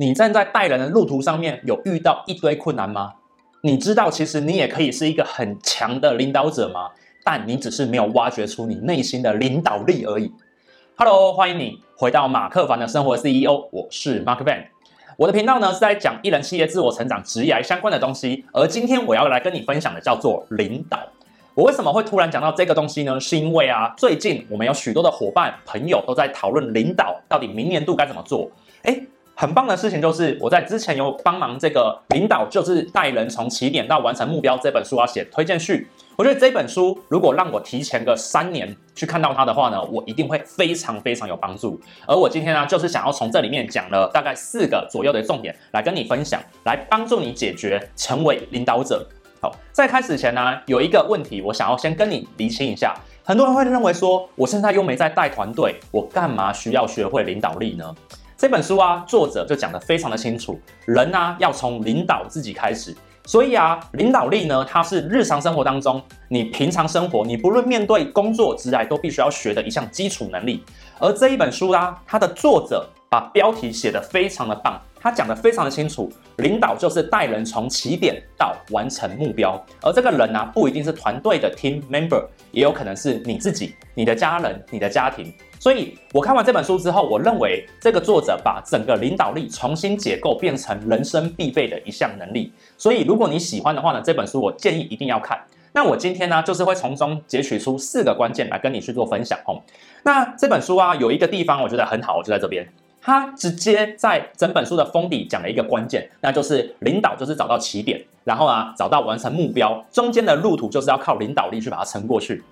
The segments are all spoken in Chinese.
你站在带人的路途上面，有遇到一堆困难吗？你知道，其实你也可以是一个很强的领导者吗？但你只是没有挖掘出你内心的领导力而已。Hello，欢迎你回到马克凡的生活 CEO，我是 Mark Van。我的频道呢是在讲一人企业自我成长、职业相关的东西，而今天我要来跟你分享的叫做领导。我为什么会突然讲到这个东西呢？是因为啊，最近我们有许多的伙伴朋友都在讨论领导到底明年度该怎么做。诶很棒的事情就是，我在之前有帮忙这个领导，就是带人从起点到完成目标这本书啊写推荐序。我觉得这本书如果让我提前个三年去看到它的话呢，我一定会非常非常有帮助。而我今天呢，就是想要从这里面讲了大概四个左右的重点来跟你分享，来帮助你解决成为领导者。好，在开始前呢，有一个问题我想要先跟你厘清一下。很多人会认为说，我现在又没在带团队，我干嘛需要学会领导力呢？这本书啊，作者就讲得非常的清楚，人啊要从领导自己开始。所以啊，领导力呢，它是日常生活当中你平常生活，你不论面对工作、职涯都必须要学的一项基础能力。而这一本书啊，它的作者把标题写得非常的棒，他讲得非常的清楚，领导就是带人从起点到完成目标。而这个人呢、啊，不一定是团队的 team member，也有可能是你自己、你的家人、你的家庭。所以，我看完这本书之后，我认为这个作者把整个领导力重新解构，变成人生必备的一项能力。所以，如果你喜欢的话呢，这本书我建议一定要看。那我今天呢，就是会从中截取出四个关键来跟你去做分享哦。那这本书啊，有一个地方我觉得很好，就在这边，它直接在整本书的封底讲了一个关键，那就是领导就是找到起点，然后啊找到完成目标，中间的路途就是要靠领导力去把它撑过去。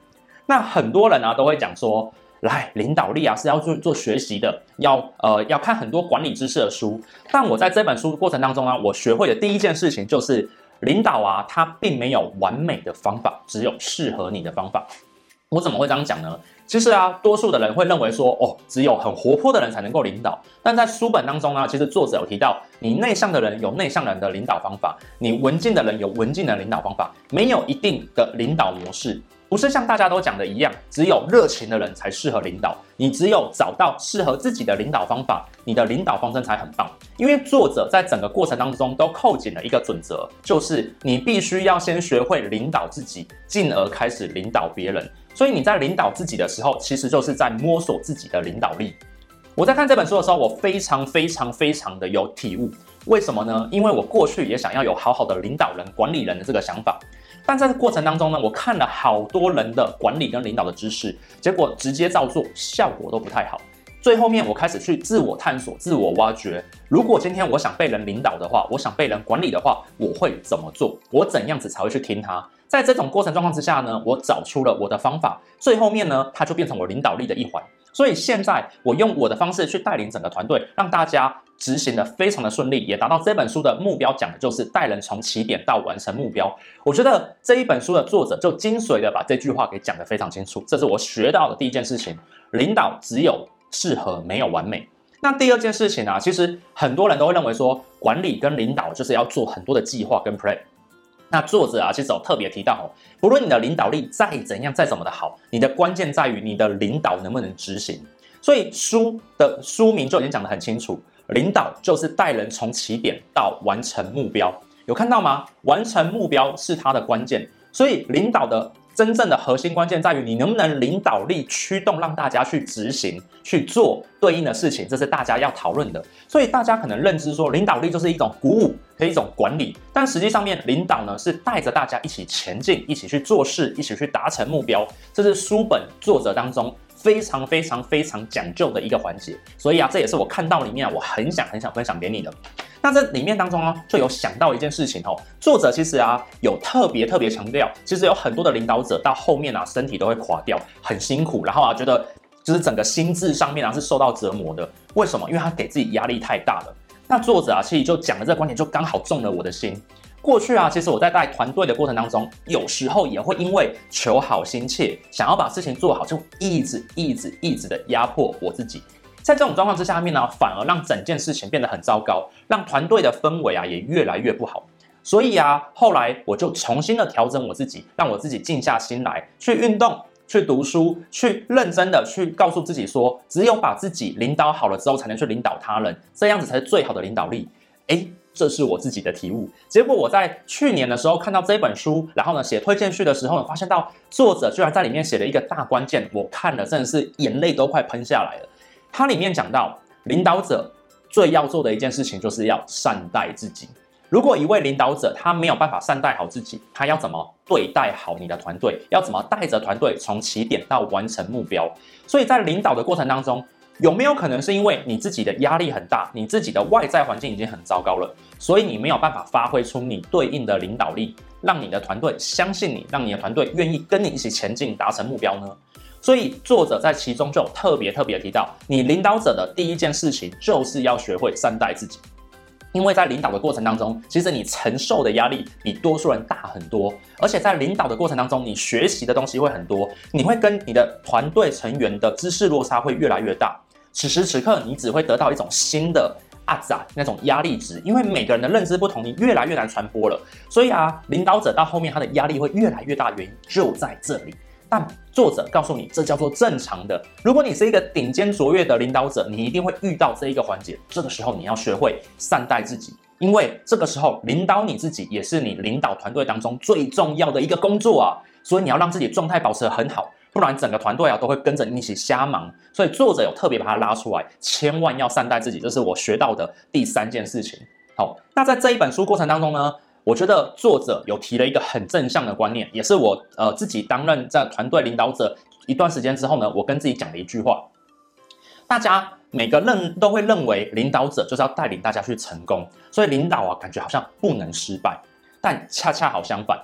那很多人啊都会讲说。来，领导力啊是要做做学习的，要呃要看很多管理知识的书。但我在这本书的过程当中啊，我学会的第一件事情就是，领导啊，它并没有完美的方法，只有适合你的方法。我怎么会这样讲呢？其实啊，多数的人会认为说，哦，只有很活泼的人才能够领导。但在书本当中呢，其实作者有提到，你内向的人有内向人的领导方法，你文静的人有文静的领导方法，没有一定的领导模式。不是像大家都讲的一样，只有热情的人才适合领导。你只有找到适合自己的领导方法，你的领导方针才很棒。因为作者在整个过程当中都扣紧了一个准则，就是你必须要先学会领导自己，进而开始领导别人。所以你在领导自己的时候，其实就是在摸索自己的领导力。我在看这本书的时候，我非常非常非常的有体悟。为什么呢？因为我过去也想要有好好的领导人、管理人的这个想法。但在这过程当中呢，我看了好多人的管理跟领导的知识，结果直接照做，效果都不太好。最后面我开始去自我探索、自我挖掘。如果今天我想被人领导的话，我想被人管理的话，我会怎么做？我怎样子才会去听他？在这种过程状况之下呢，我找出了我的方法。最后面呢，它就变成我领导力的一环。所以现在我用我的方式去带领整个团队，让大家执行的非常的顺利，也达到这本书的目标，讲的就是带人从起点到完成目标。我觉得这一本书的作者就精髓的把这句话给讲得非常清楚，这是我学到的第一件事情。领导只有适合，没有完美。那第二件事情啊，其实很多人都会认为说，管理跟领导就是要做很多的计划跟 plan。那作者啊，其实有特别提到哦，不论你的领导力再怎样，再怎么的好，你的关键在于你的领导能不能执行。所以书的书名就已经讲得很清楚，领导就是带人从起点到完成目标。有看到吗？完成目标是他的关键。所以领导的。真正的核心关键在于你能不能领导力驱动，让大家去执行去做对应的事情，这是大家要讨论的。所以大家可能认知说，领导力就是一种鼓舞和一种管理，但实际上面领导呢是带着大家一起前进，一起去做事，一起去达成目标。这是书本作者当中非常非常非常讲究的一个环节。所以啊，这也是我看到里面我很想很想分享给你的。那这里面当中呢，就有想到一件事情哦。作者其实啊，有特别特别强调，其实有很多的领导者到后面啊，身体都会垮掉，很辛苦，然后啊，觉得就是整个心智上面啊是受到折磨的。为什么？因为他给自己压力太大了。那作者啊，其实就讲了这个观点，就刚好中了我的心。过去啊，其实我在带团队的过程当中，有时候也会因为求好心切，想要把事情做好，就一直一直一直的压迫我自己。在这种状况之下面呢，反而让整件事情变得很糟糕，让团队的氛围啊也越来越不好。所以啊，后来我就重新的调整我自己，让我自己静下心来，去运动，去读书，去认真的去告诉自己说，只有把自己领导好了之后，才能去领导他人，这样子才是最好的领导力。诶，这是我自己的体悟。结果我在去年的时候看到这本书，然后呢写推荐序的时候，发现到作者居然在里面写了一个大关键，我看了真的是眼泪都快喷下来了。它里面讲到，领导者最要做的一件事情就是要善待自己。如果一位领导者他没有办法善待好自己，他要怎么对待好你的团队？要怎么带着团队从起点到完成目标？所以在领导的过程当中，有没有可能是因为你自己的压力很大，你自己的外在环境已经很糟糕了，所以你没有办法发挥出你对应的领导力，让你的团队相信你，让你的团队愿意跟你一起前进，达成目标呢？所以作者在其中就特别特别提到，你领导者的第一件事情就是要学会善待自己。因为在领导的过程当中，其实你承受的压力比多数人大很多，而且在领导的过程当中，你学习的东西会很多，你会跟你的团队成员的知识落差会越来越大。此时此刻，你只会得到一种新的阿仔那种压力值，因为每个人的认知不同，你越来越难传播了。所以啊，领导者到后面他的压力会越来越大，原因就在这里。但作者告诉你，这叫做正常的。如果你是一个顶尖卓越的领导者，你一定会遇到这一个环节。这个时候，你要学会善待自己，因为这个时候领导你自己也是你领导团队当中最重要的一个工作啊。所以你要让自己状态保持得很好，不然整个团队啊都会跟着你一起瞎忙。所以作者有特别把它拉出来，千万要善待自己，这是我学到的第三件事情。好，那在这一本书过程当中呢，我觉得作者有提了一个很正向的观念，也是我呃自己担任在团队领导者一段时间之后呢，我跟自己讲的一句话。大家每个认都会认为领导者就是要带领大家去成功，所以领导啊感觉好像不能失败，但恰恰好相反，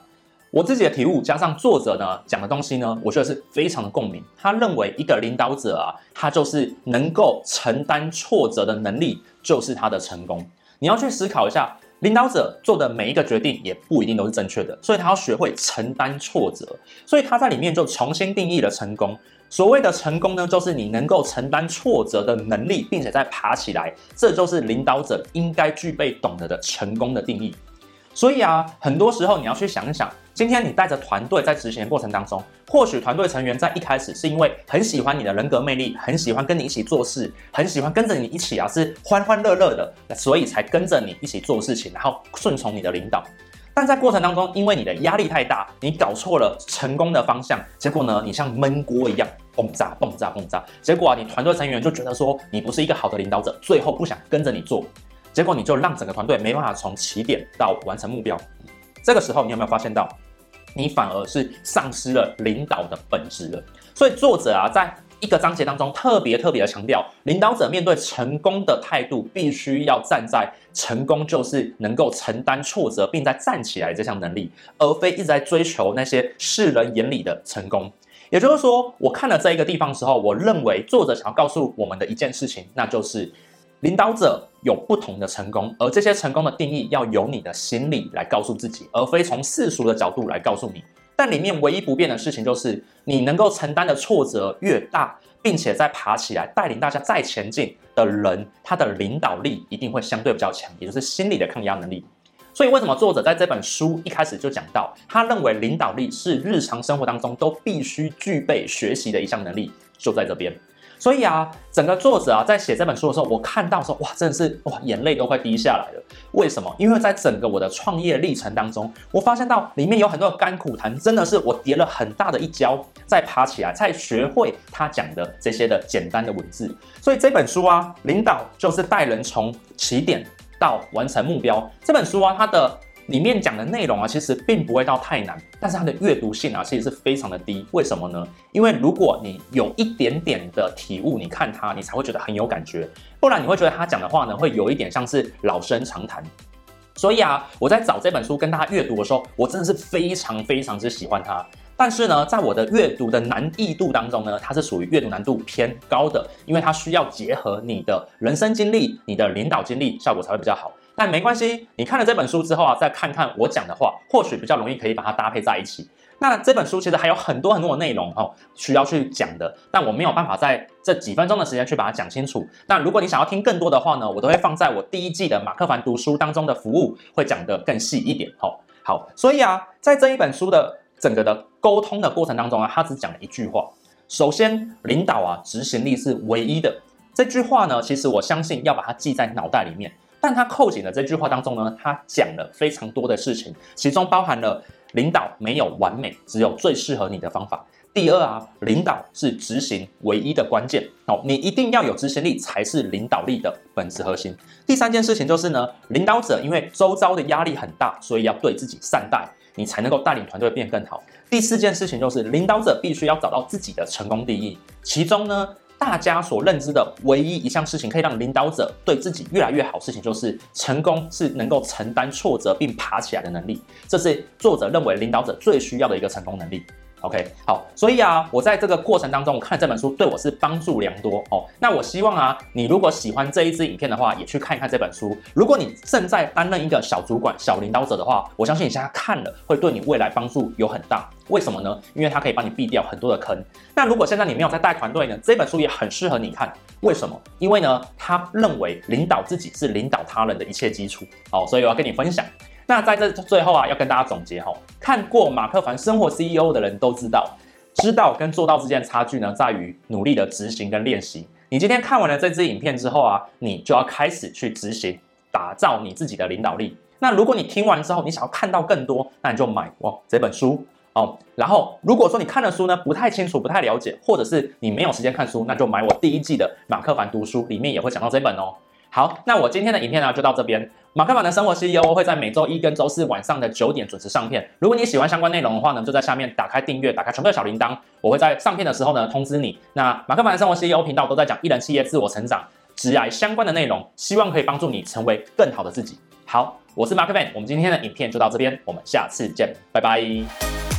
我自己的体悟加上作者呢讲的东西呢，我觉得是非常的共鸣。他认为一个领导者啊，他就是能够承担挫折的能力就是他的成功。你要去思考一下。领导者做的每一个决定也不一定都是正确的，所以他要学会承担挫折。所以他在里面就重新定义了成功。所谓的成功呢，就是你能够承担挫折的能力，并且再爬起来，这就是领导者应该具备懂得的成功的定义。所以啊，很多时候你要去想一想，今天你带着团队在执行的过程当中，或许团队成员在一开始是因为很喜欢你的人格魅力，很喜欢跟你一起做事，很喜欢跟着你一起啊，是欢欢乐乐的，所以才跟着你一起做事情，然后顺从你的领导。但在过程当中，因为你的压力太大，你搞错了成功的方向，结果呢，你像闷锅一样爆炸、爆炸、爆炸。结果啊，你团队成员就觉得说你不是一个好的领导者，最后不想跟着你做。结果你就让整个团队没办法从起点到完成目标，这个时候你有没有发现到，你反而是丧失了领导的本质了？所以作者啊，在一个章节当中特别特别的强调，领导者面对成功的态度，必须要站在成功就是能够承担挫折，并再站起来这项能力，而非一直在追求那些世人眼里的成功。也就是说，我看了这一个地方的时候，我认为作者想要告诉我们的一件事情，那就是。领导者有不同的成功，而这些成功的定义要由你的心理来告诉自己，而非从世俗的角度来告诉你。但里面唯一不变的事情就是，你能够承担的挫折越大，并且再爬起来带领大家再前进的人，他的领导力一定会相对比较强，也就是心理的抗压能力。所以，为什么作者在这本书一开始就讲到，他认为领导力是日常生活当中都必须具备学习的一项能力，就在这边。所以啊，整个作者啊在写这本书的时候，我看到说，哇，真的是哇，眼泪都快滴下来了。为什么？因为在整个我的创业历程当中，我发现到里面有很多的甘苦谈，真的是我跌了很大的一跤，再爬起来，才学会他讲的这些的简单的文字。所以这本书啊，领导就是带人从起点到完成目标。这本书啊，它的。里面讲的内容啊，其实并不会到太难，但是它的阅读性啊，其实是非常的低。为什么呢？因为如果你有一点点的体悟，你看它，你才会觉得很有感觉。不然你会觉得他讲的话呢，会有一点像是老生常谈。所以啊，我在找这本书跟大家阅读的时候，我真的是非常非常之喜欢它。但是呢，在我的阅读的难易度当中呢，它是属于阅读难度偏高的，因为它需要结合你的人生经历、你的领导经历，效果才会比较好。但没关系，你看了这本书之后啊，再看看我讲的话，或许比较容易可以把它搭配在一起。那这本书其实还有很多很多的内容哦，需要去讲的，但我没有办法在这几分钟的时间去把它讲清楚。那如果你想要听更多的话呢，我都会放在我第一季的马克凡读书当中的服务，会讲得更细一点。好，好，所以啊，在这一本书的整个的沟通的过程当中啊，他只讲了一句话。首先，领导啊，执行力是唯一的。这句话呢，其实我相信要把它记在脑袋里面。但他扣紧的这句话当中呢，他讲了非常多的事情，其中包含了领导没有完美，只有最适合你的方法。第二啊，领导是执行唯一的关键哦，你一定要有执行力才是领导力的本质核心。第三件事情就是呢，领导者因为周遭的压力很大，所以要对自己善待，你才能够带领团队变更好。第四件事情就是领导者必须要找到自己的成功定义，其中呢，大家所认知的唯一一项事情可以让领导者对自己越来越好，事情就是成功是能够承担挫折并爬起来的能力，这是作者认为领导者最需要的一个成功能力。OK，好，所以啊，我在这个过程当中，我看这本书对我是帮助良多哦。那我希望啊，你如果喜欢这一支影片的话，也去看一看这本书。如果你正在担任一个小主管、小领导者的话，我相信你现在看了会对你未来帮助有很大。为什么呢？因为它可以帮你避掉很多的坑。那如果现在你没有在带团队呢，这本书也很适合你看。为什么？因为呢，他认为领导自己是领导他人的一切基础。好，所以我要跟你分享。那在这最后啊，要跟大家总结哈，看过马克凡生活 CEO 的人都知道，知道跟做到之间的差距呢，在于努力的执行跟练习。你今天看完了这支影片之后啊，你就要开始去执行，打造你自己的领导力。那如果你听完之后，你想要看到更多，那你就买哦这本书哦。然后如果说你看了书呢，不太清楚、不太了解，或者是你没有时间看书，那就买我第一季的马克凡读书，里面也会讲到这本哦。好，那我今天的影片呢，就到这边。马克凡的生活 CEO 会在每周一跟周四晚上的九点准时上片。如果你喜欢相关内容的话呢，就在下面打开订阅，打开全部的小铃铛，我会在上片的时候呢通知你。那马克凡的生活 CEO 频道都在讲一人企业自我成长、职涯相关的内容，希望可以帮助你成为更好的自己。好，我是马克凡，我们今天的影片就到这边，我们下次见，拜拜。